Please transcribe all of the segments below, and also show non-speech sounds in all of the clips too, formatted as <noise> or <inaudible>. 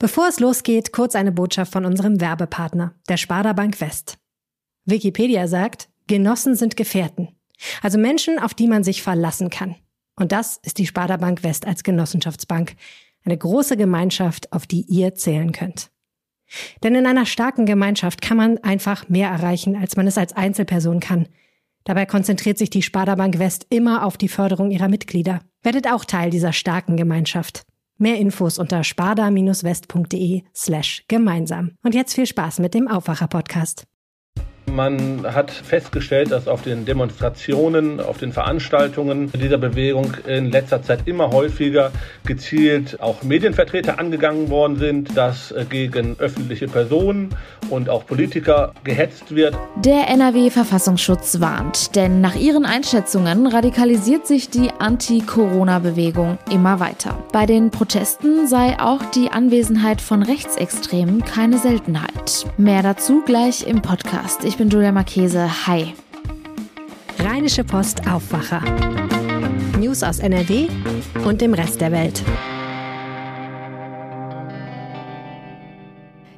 Bevor es losgeht, kurz eine Botschaft von unserem Werbepartner, der Sparda Bank West. Wikipedia sagt, Genossen sind Gefährten, also Menschen, auf die man sich verlassen kann. Und das ist die Sparda Bank West als Genossenschaftsbank, eine große Gemeinschaft, auf die ihr zählen könnt. Denn in einer starken Gemeinschaft kann man einfach mehr erreichen, als man es als Einzelperson kann. Dabei konzentriert sich die Sparda Bank West immer auf die Förderung ihrer Mitglieder. Werdet auch Teil dieser starken Gemeinschaft. Mehr Infos unter sparda-west.de slash gemeinsam. Und jetzt viel Spaß mit dem Aufwacher-Podcast. Man hat festgestellt, dass auf den Demonstrationen, auf den Veranstaltungen dieser Bewegung in letzter Zeit immer häufiger gezielt auch Medienvertreter angegangen worden sind, dass äh, gegen öffentliche Personen und auch Politiker gehetzt wird. Der NRW-Verfassungsschutz warnt, denn nach ihren Einschätzungen radikalisiert sich die Anti-Corona-Bewegung immer weiter. Bei den Protesten sei auch die Anwesenheit von Rechtsextremen keine Seltenheit. Mehr dazu gleich im Podcast. Ich bin Julia Marchese. Hi. Rheinische Post Aufwacher. News aus NRW und dem Rest der Welt.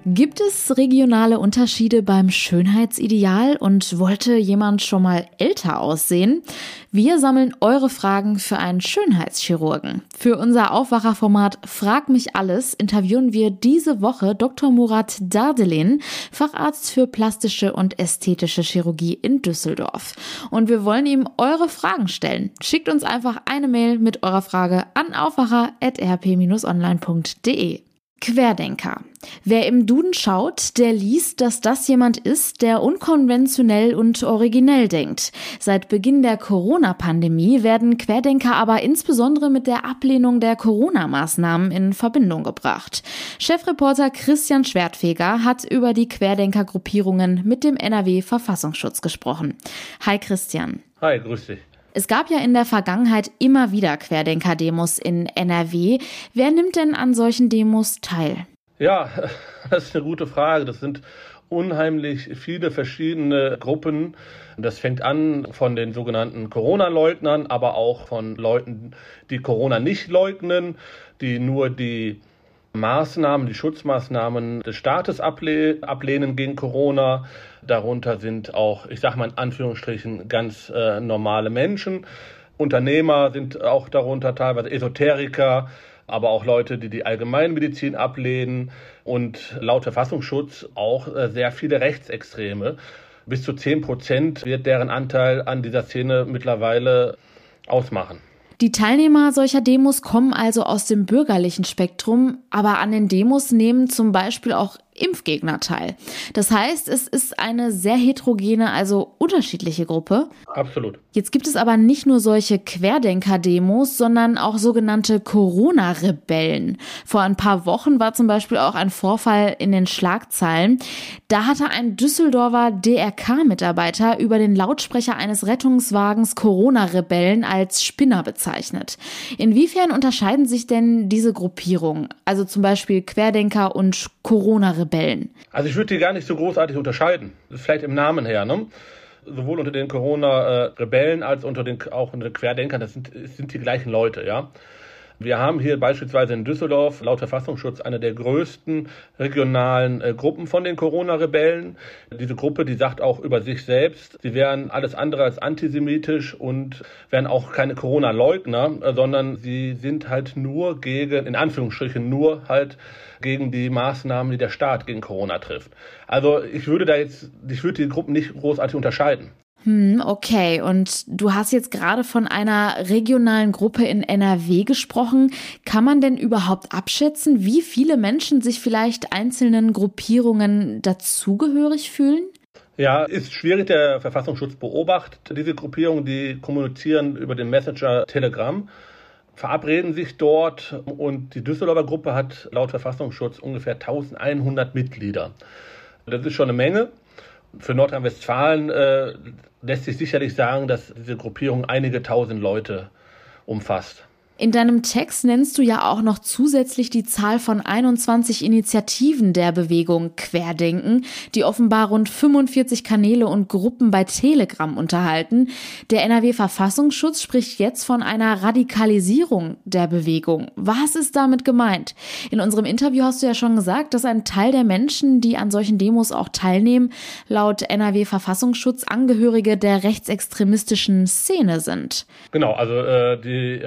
Gibt es regionale Unterschiede beim Schönheitsideal und wollte jemand schon mal älter aussehen? Wir sammeln eure Fragen für einen Schönheitschirurgen. Für unser Aufwacherformat Frag mich alles interviewen wir diese Woche Dr. Murat Dardelin, Facharzt für plastische und ästhetische Chirurgie in Düsseldorf. Und wir wollen ihm eure Fragen stellen. Schickt uns einfach eine Mail mit eurer Frage an aufwacher.rp-online.de. Querdenker. Wer im Duden schaut, der liest, dass das jemand ist, der unkonventionell und originell denkt. Seit Beginn der Corona-Pandemie werden Querdenker aber insbesondere mit der Ablehnung der Corona-Maßnahmen in Verbindung gebracht. Chefreporter Christian Schwertfeger hat über die Querdenker-Gruppierungen mit dem NRW-Verfassungsschutz gesprochen. Hi Christian. Hi, grüß dich. Es gab ja in der Vergangenheit immer wieder Querdenker-Demos in NRW. Wer nimmt denn an solchen Demos teil? Ja, <laughs> das ist eine gute Frage. Das sind unheimlich viele verschiedene Gruppen. Das fängt an von den sogenannten Corona-Leugnern, aber auch von Leuten, die Corona nicht leugnen, die nur die Maßnahmen, die Schutzmaßnahmen des Staates ablehnen gegen Corona. Darunter sind auch, ich sage mal in Anführungsstrichen, ganz äh, normale Menschen. Unternehmer sind auch darunter teilweise Esoteriker, aber auch Leute, die die Allgemeinmedizin ablehnen und laut Verfassungsschutz auch äh, sehr viele Rechtsextreme. Bis zu 10 Prozent wird deren Anteil an dieser Szene mittlerweile ausmachen. Die Teilnehmer solcher Demos kommen also aus dem bürgerlichen Spektrum, aber an den Demos nehmen zum Beispiel auch Impfgegner teil. Das heißt, es ist eine sehr heterogene, also unterschiedliche Gruppe. Absolut. Jetzt gibt es aber nicht nur solche Querdenker-Demos, sondern auch sogenannte Corona-Rebellen. Vor ein paar Wochen war zum Beispiel auch ein Vorfall in den Schlagzeilen. Da hatte ein Düsseldorfer DRK-Mitarbeiter über den Lautsprecher eines Rettungswagens Corona-Rebellen als Spinner bezeichnet. Inwiefern unterscheiden sich denn diese Gruppierungen? Also zum Beispiel Querdenker und Corona-Rebellen? Rebellen? Also ich würde die gar nicht so großartig unterscheiden. Vielleicht im Namen her, ne? Sowohl unter den Corona-Rebellen als unter den, auch unter den Querdenkern, das sind, sind die gleichen Leute, ja. Wir haben hier beispielsweise in Düsseldorf laut Verfassungsschutz eine der größten regionalen äh, Gruppen von den Corona-Rebellen. Diese Gruppe, die sagt auch über sich selbst, sie wären alles andere als antisemitisch und wären auch keine Corona-Leugner, äh, sondern sie sind halt nur gegen, in Anführungsstrichen nur halt gegen die Maßnahmen, die der Staat gegen Corona trifft. Also ich würde da jetzt, ich würde die Gruppen nicht großartig unterscheiden. Hm, okay. Und du hast jetzt gerade von einer regionalen Gruppe in NRW gesprochen. Kann man denn überhaupt abschätzen, wie viele Menschen sich vielleicht einzelnen Gruppierungen dazugehörig fühlen? Ja, ist schwierig. Der Verfassungsschutz beobachtet diese Gruppierungen, die kommunizieren über den Messenger Telegram, verabreden sich dort und die Düsseldorfer Gruppe hat laut Verfassungsschutz ungefähr 1100 Mitglieder. Das ist schon eine Menge. Für Nordrhein-Westfalen äh, lässt sich sicherlich sagen, dass diese Gruppierung einige tausend Leute umfasst. In deinem Text nennst du ja auch noch zusätzlich die Zahl von 21 Initiativen der Bewegung Querdenken, die offenbar rund 45 Kanäle und Gruppen bei Telegram unterhalten. Der NRW-Verfassungsschutz spricht jetzt von einer Radikalisierung der Bewegung. Was ist damit gemeint? In unserem Interview hast du ja schon gesagt, dass ein Teil der Menschen, die an solchen Demos auch teilnehmen, laut NRW-Verfassungsschutz Angehörige der rechtsextremistischen Szene sind. Genau, also äh, die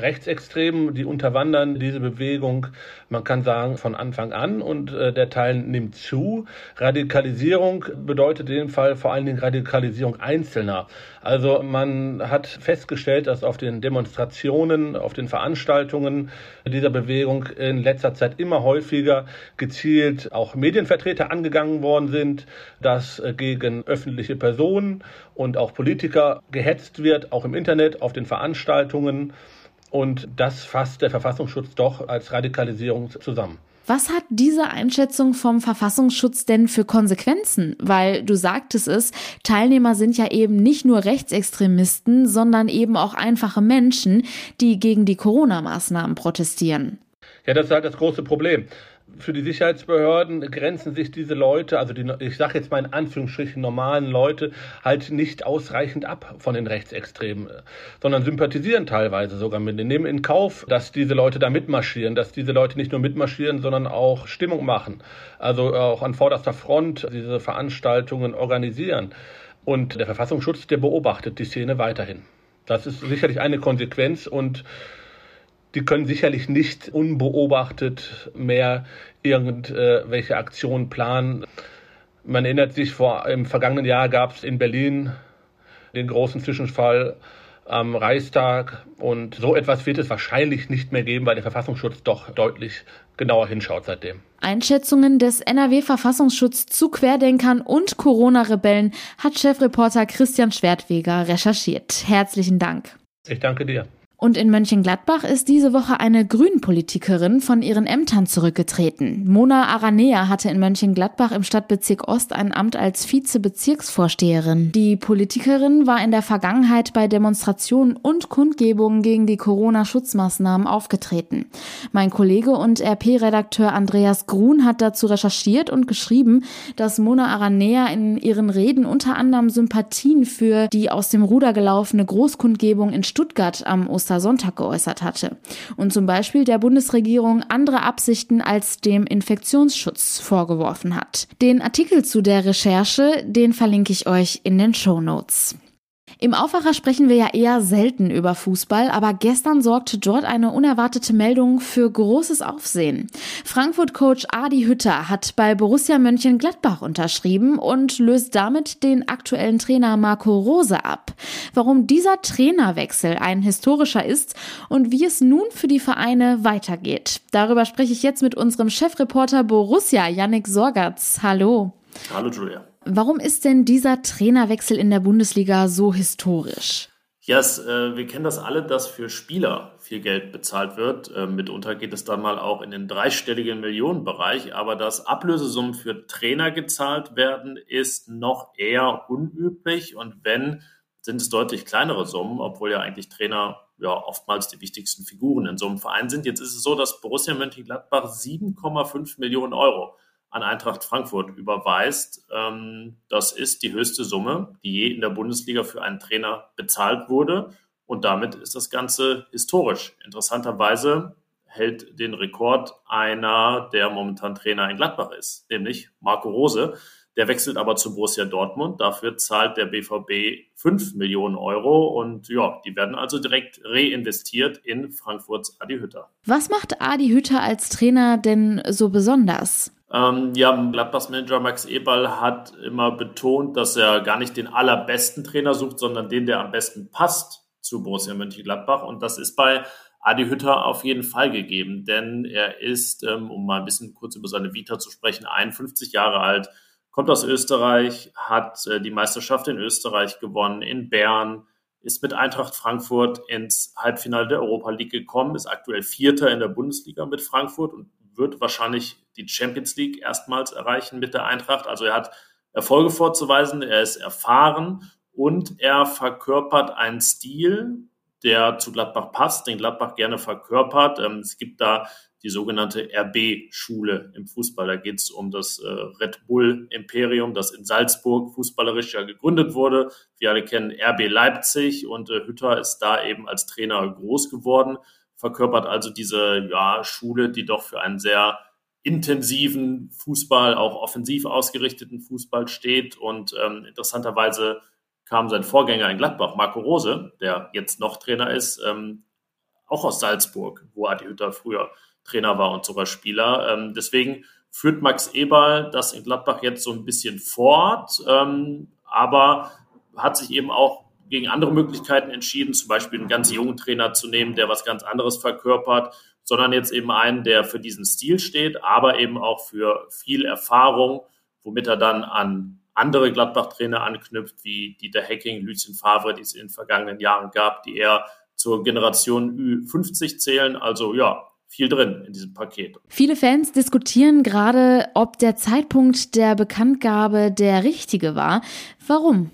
Rechtsextremen Extremen, die unterwandern diese Bewegung, man kann sagen, von Anfang an und äh, der Teil nimmt zu. Radikalisierung bedeutet in dem Fall vor allen Dingen Radikalisierung Einzelner. Also man hat festgestellt, dass auf den Demonstrationen, auf den Veranstaltungen dieser Bewegung in letzter Zeit immer häufiger gezielt auch Medienvertreter angegangen worden sind, dass äh, gegen öffentliche Personen und auch Politiker gehetzt wird, auch im Internet, auf den Veranstaltungen. Und das fasst der Verfassungsschutz doch als Radikalisierung zusammen. Was hat diese Einschätzung vom Verfassungsschutz denn für Konsequenzen? Weil du sagtest es, Teilnehmer sind ja eben nicht nur Rechtsextremisten, sondern eben auch einfache Menschen, die gegen die Corona-Maßnahmen protestieren. Ja, das ist halt das große Problem für die Sicherheitsbehörden grenzen sich diese Leute, also die, ich sage jetzt mal in Anführungsstrichen normalen Leute, halt nicht ausreichend ab von den Rechtsextremen, sondern sympathisieren teilweise sogar mit denen, nehmen in Kauf, dass diese Leute da mitmarschieren, dass diese Leute nicht nur mitmarschieren, sondern auch Stimmung machen, also auch an vorderster Front diese Veranstaltungen organisieren. Und der Verfassungsschutz, der beobachtet die Szene weiterhin. Das ist sicherlich eine Konsequenz und die können sicherlich nicht unbeobachtet mehr irgendwelche Aktionen planen. Man erinnert sich, vor, im vergangenen Jahr gab es in Berlin den großen Zwischenfall am Reichstag und so etwas wird es wahrscheinlich nicht mehr geben, weil der Verfassungsschutz doch deutlich genauer hinschaut seitdem. Einschätzungen des NRW-Verfassungsschutz zu Querdenkern und Corona-Rebellen hat Chefreporter Christian Schwertweger recherchiert. Herzlichen Dank. Ich danke dir. Und in Mönchengladbach ist diese Woche eine Grünpolitikerin von ihren Ämtern zurückgetreten. Mona Aranea hatte in Mönchengladbach im Stadtbezirk Ost ein Amt als Vizebezirksvorsteherin. Die Politikerin war in der Vergangenheit bei Demonstrationen und Kundgebungen gegen die Corona-Schutzmaßnahmen aufgetreten. Mein Kollege und RP-Redakteur Andreas Grun hat dazu recherchiert und geschrieben, dass Mona Aranea in ihren Reden unter anderem Sympathien für die aus dem Ruder gelaufene Großkundgebung in Stuttgart am Oster Ostersonntag geäußert hatte und zum Beispiel der Bundesregierung andere Absichten als dem Infektionsschutz vorgeworfen hat. Den Artikel zu der Recherche, den verlinke ich euch in den Show Notes. Im Aufwacher sprechen wir ja eher selten über Fußball, aber gestern sorgte dort eine unerwartete Meldung für großes Aufsehen. Frankfurt-Coach Adi Hütter hat bei Borussia Mönchengladbach unterschrieben und löst damit den aktuellen Trainer Marco Rose ab. Warum dieser Trainerwechsel ein historischer ist und wie es nun für die Vereine weitergeht. Darüber spreche ich jetzt mit unserem Chefreporter Borussia, Yannick Sorgatz. Hallo. Hallo Julia. Warum ist denn dieser Trainerwechsel in der Bundesliga so historisch? Ja, yes, äh, wir kennen das alle, dass für Spieler viel Geld bezahlt wird. Äh, mitunter geht es dann mal auch in den dreistelligen Millionenbereich. Aber dass Ablösesummen für Trainer gezahlt werden, ist noch eher unüblich. Und wenn, sind es deutlich kleinere Summen, obwohl ja eigentlich Trainer ja oftmals die wichtigsten Figuren in so einem Verein sind. Jetzt ist es so, dass Borussia Mönchengladbach 7,5 Millionen Euro an Eintracht Frankfurt überweist. Ähm, das ist die höchste Summe, die je in der Bundesliga für einen Trainer bezahlt wurde. Und damit ist das Ganze historisch. Interessanterweise hält den Rekord einer, der momentan Trainer in Gladbach ist, nämlich Marco Rose. Der wechselt aber zu Borussia Dortmund. Dafür zahlt der BVB 5 Millionen Euro und ja, die werden also direkt reinvestiert in Frankfurts Adi Hütter. Was macht Adi Hütter als Trainer denn so besonders? Ähm, ja, Gladbachs Manager Max Eberl hat immer betont, dass er gar nicht den allerbesten Trainer sucht, sondern den, der am besten passt zu Borussia Mönchengladbach. Und das ist bei Adi Hütter auf jeden Fall gegeben, denn er ist, ähm, um mal ein bisschen kurz über seine Vita zu sprechen, 51 Jahre alt, kommt aus Österreich, hat äh, die Meisterschaft in Österreich gewonnen, in Bern, ist mit Eintracht Frankfurt ins Halbfinale der Europa League gekommen, ist aktuell Vierter in der Bundesliga mit Frankfurt und wird wahrscheinlich die Champions League erstmals erreichen mit der Eintracht. Also er hat Erfolge vorzuweisen, er ist erfahren und er verkörpert einen Stil, der zu Gladbach passt, den Gladbach gerne verkörpert. Ähm, es gibt da die sogenannte RB-Schule im Fußball. Da geht es um das äh, Red Bull-Imperium, das in Salzburg fußballerisch ja gegründet wurde. Wir alle kennen RB Leipzig und äh, Hütter ist da eben als Trainer groß geworden, verkörpert also diese ja, Schule, die doch für einen sehr intensiven Fußball, auch offensiv ausgerichteten Fußball steht. Und ähm, interessanterweise kam sein Vorgänger in Gladbach, Marco Rose, der jetzt noch Trainer ist, ähm, auch aus Salzburg, wo Adi Hütter früher Trainer war und sogar Spieler. Ähm, deswegen führt Max Eberl das in Gladbach jetzt so ein bisschen fort, ähm, aber hat sich eben auch gegen andere Möglichkeiten entschieden, zum Beispiel einen ganz jungen Trainer zu nehmen, der was ganz anderes verkörpert, sondern jetzt eben einen, der für diesen Stil steht, aber eben auch für viel Erfahrung, womit er dann an andere Gladbach-Trainer anknüpft, wie Dieter Hecking, Lucien Favre, die es in den vergangenen Jahren gab, die eher zur Generation Ü50 zählen. Also ja, viel drin in diesem Paket. Viele Fans diskutieren gerade, ob der Zeitpunkt der Bekanntgabe der richtige war. Warum?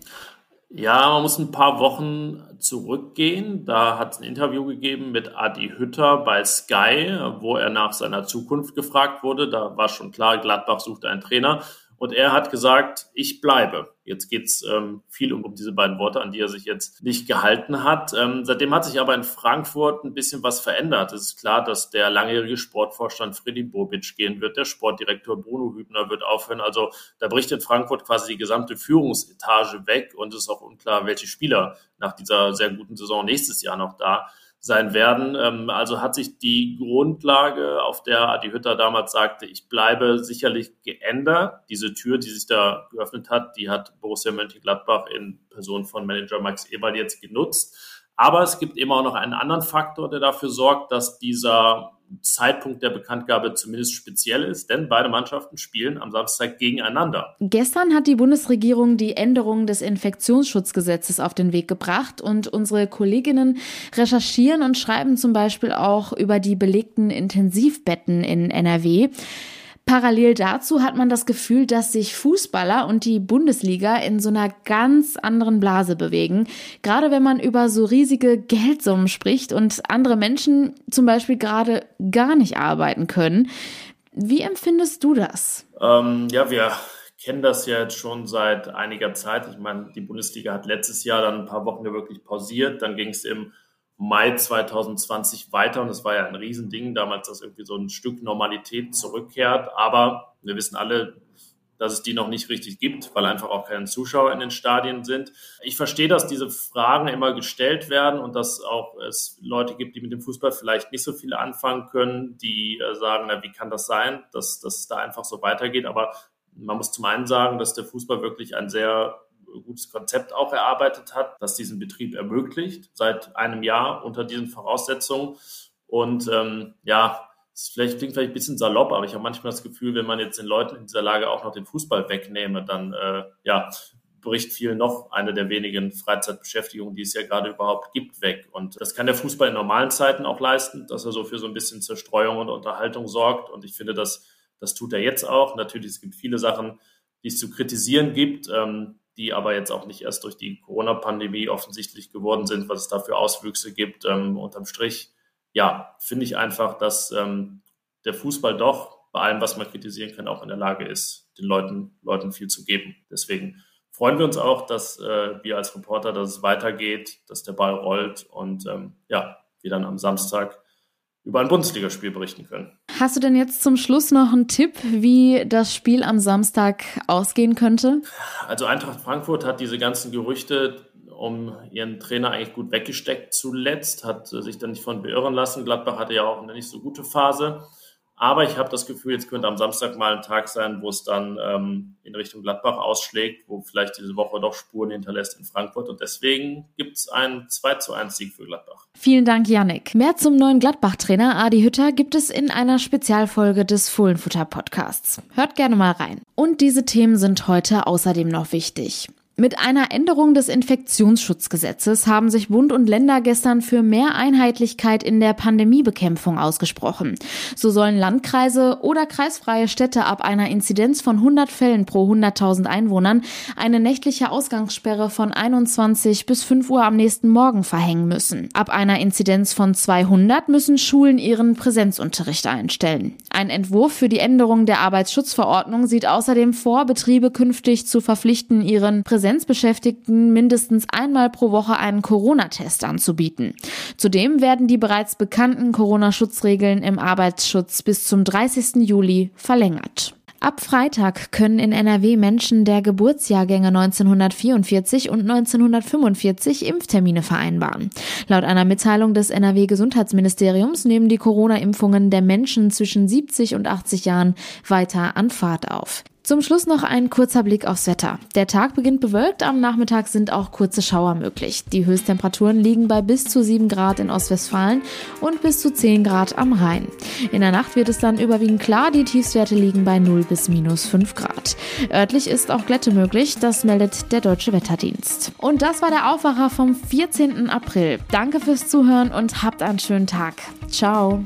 Ja, man muss ein paar Wochen zurückgehen. Da hat es ein Interview gegeben mit Adi Hütter bei Sky, wo er nach seiner Zukunft gefragt wurde. Da war schon klar, Gladbach sucht einen Trainer. Und er hat gesagt, ich bleibe. Jetzt geht es ähm, viel um, um, diese beiden Worte, an die er sich jetzt nicht gehalten hat. Ähm, seitdem hat sich aber in Frankfurt ein bisschen was verändert. Es ist klar, dass der langjährige Sportvorstand Freddy Bobic gehen wird. Der Sportdirektor Bruno Hübner wird aufhören. Also da bricht in Frankfurt quasi die gesamte Führungsetage weg und es ist auch unklar, welche Spieler nach dieser sehr guten Saison nächstes Jahr noch da sein werden. Ähm, also hat sich die Grundlage, auf der Adi Hütter damals sagte, ich bleibe, sicherlich geändert. Diese Tür, die sich da geöffnet hat, die hat Borussia Mönchengladbach in Person von Manager Max Eberl jetzt genutzt. Aber es gibt eben auch noch einen anderen Faktor, der dafür sorgt, dass dieser Zeitpunkt der Bekanntgabe zumindest speziell ist, denn beide Mannschaften spielen am Samstag gegeneinander. Gestern hat die Bundesregierung die Änderung des Infektionsschutzgesetzes auf den Weg gebracht und unsere Kolleginnen recherchieren und schreiben zum Beispiel auch über die belegten Intensivbetten in NRW. Parallel dazu hat man das Gefühl, dass sich Fußballer und die Bundesliga in so einer ganz anderen Blase bewegen. Gerade wenn man über so riesige Geldsummen spricht und andere Menschen zum Beispiel gerade gar nicht arbeiten können. Wie empfindest du das? Ähm, ja, wir kennen das ja jetzt schon seit einiger Zeit. Ich meine, die Bundesliga hat letztes Jahr dann ein paar Wochen wirklich pausiert. Dann ging es im Mai 2020 weiter und es war ja ein Riesending damals, dass irgendwie so ein Stück Normalität zurückkehrt. Aber wir wissen alle, dass es die noch nicht richtig gibt, weil einfach auch keine Zuschauer in den Stadien sind. Ich verstehe, dass diese Fragen immer gestellt werden und dass auch es Leute gibt, die mit dem Fußball vielleicht nicht so viel anfangen können, die äh, sagen, na, wie kann das sein, dass, dass es da einfach so weitergeht. Aber man muss zum einen sagen, dass der Fußball wirklich ein sehr gutes Konzept auch erarbeitet hat, das diesen Betrieb ermöglicht, seit einem Jahr unter diesen Voraussetzungen. Und ähm, ja, es vielleicht, klingt vielleicht ein bisschen salopp, aber ich habe manchmal das Gefühl, wenn man jetzt den Leuten in dieser Lage auch noch den Fußball wegnehme, dann äh, ja, bricht viel noch eine der wenigen Freizeitbeschäftigungen, die es ja gerade überhaupt gibt, weg. Und das kann der Fußball in normalen Zeiten auch leisten, dass er so für so ein bisschen Zerstreuung und Unterhaltung sorgt. Und ich finde, das, das tut er jetzt auch. Natürlich, es gibt viele Sachen, die es zu kritisieren gibt. Ähm, die aber jetzt auch nicht erst durch die Corona-Pandemie offensichtlich geworden sind, was es da für Auswüchse gibt. Ähm, unterm Strich, ja, finde ich einfach, dass ähm, der Fußball doch bei allem, was man kritisieren kann, auch in der Lage ist, den Leuten, Leuten viel zu geben. Deswegen freuen wir uns auch, dass äh, wir als Reporter, dass es weitergeht, dass der Ball rollt und ähm, ja, wir dann am Samstag über ein Bundesligaspiel berichten können. Hast du denn jetzt zum Schluss noch einen Tipp, wie das Spiel am Samstag ausgehen könnte? Also Eintracht Frankfurt hat diese ganzen Gerüchte um ihren Trainer eigentlich gut weggesteckt zuletzt, hat sich dann nicht von beirren lassen. Gladbach hatte ja auch eine nicht so gute Phase. Aber ich habe das Gefühl, jetzt könnte am Samstag mal ein Tag sein, wo es dann ähm, in Richtung Gladbach ausschlägt, wo vielleicht diese Woche doch Spuren hinterlässt in Frankfurt. Und deswegen gibt es einen 2 zu 1 Sieg für Gladbach. Vielen Dank, Yannick. Mehr zum neuen Gladbach-Trainer Adi Hütter gibt es in einer Spezialfolge des Fohlenfutter Podcasts. Hört gerne mal rein. Und diese Themen sind heute außerdem noch wichtig. Mit einer Änderung des Infektionsschutzgesetzes haben sich Bund und Länder gestern für mehr Einheitlichkeit in der Pandemiebekämpfung ausgesprochen. So sollen Landkreise oder kreisfreie Städte ab einer Inzidenz von 100 Fällen pro 100.000 Einwohnern eine nächtliche Ausgangssperre von 21 bis 5 Uhr am nächsten Morgen verhängen müssen. Ab einer Inzidenz von 200 müssen Schulen ihren Präsenzunterricht einstellen. Ein Entwurf für die Änderung der Arbeitsschutzverordnung sieht außerdem vor, Betriebe künftig zu verpflichten, ihren Präsenzbeschäftigten mindestens einmal pro Woche einen Corona-Test anzubieten. Zudem werden die bereits bekannten Corona-Schutzregeln im Arbeitsschutz bis zum 30. Juli verlängert. Ab Freitag können in NRW Menschen der Geburtsjahrgänge 1944 und 1945 Impftermine vereinbaren. Laut einer Mitteilung des NRW Gesundheitsministeriums nehmen die Corona-Impfungen der Menschen zwischen 70 und 80 Jahren weiter an Fahrt auf. Zum Schluss noch ein kurzer Blick aufs Wetter. Der Tag beginnt bewölkt, am Nachmittag sind auch kurze Schauer möglich. Die Höchsttemperaturen liegen bei bis zu 7 Grad in Ostwestfalen und bis zu 10 Grad am Rhein. In der Nacht wird es dann überwiegend klar, die Tiefstwerte liegen bei 0 bis minus 5 Grad. Örtlich ist auch Glätte möglich, das meldet der Deutsche Wetterdienst. Und das war der Aufwacher vom 14. April. Danke fürs Zuhören und habt einen schönen Tag. Ciao.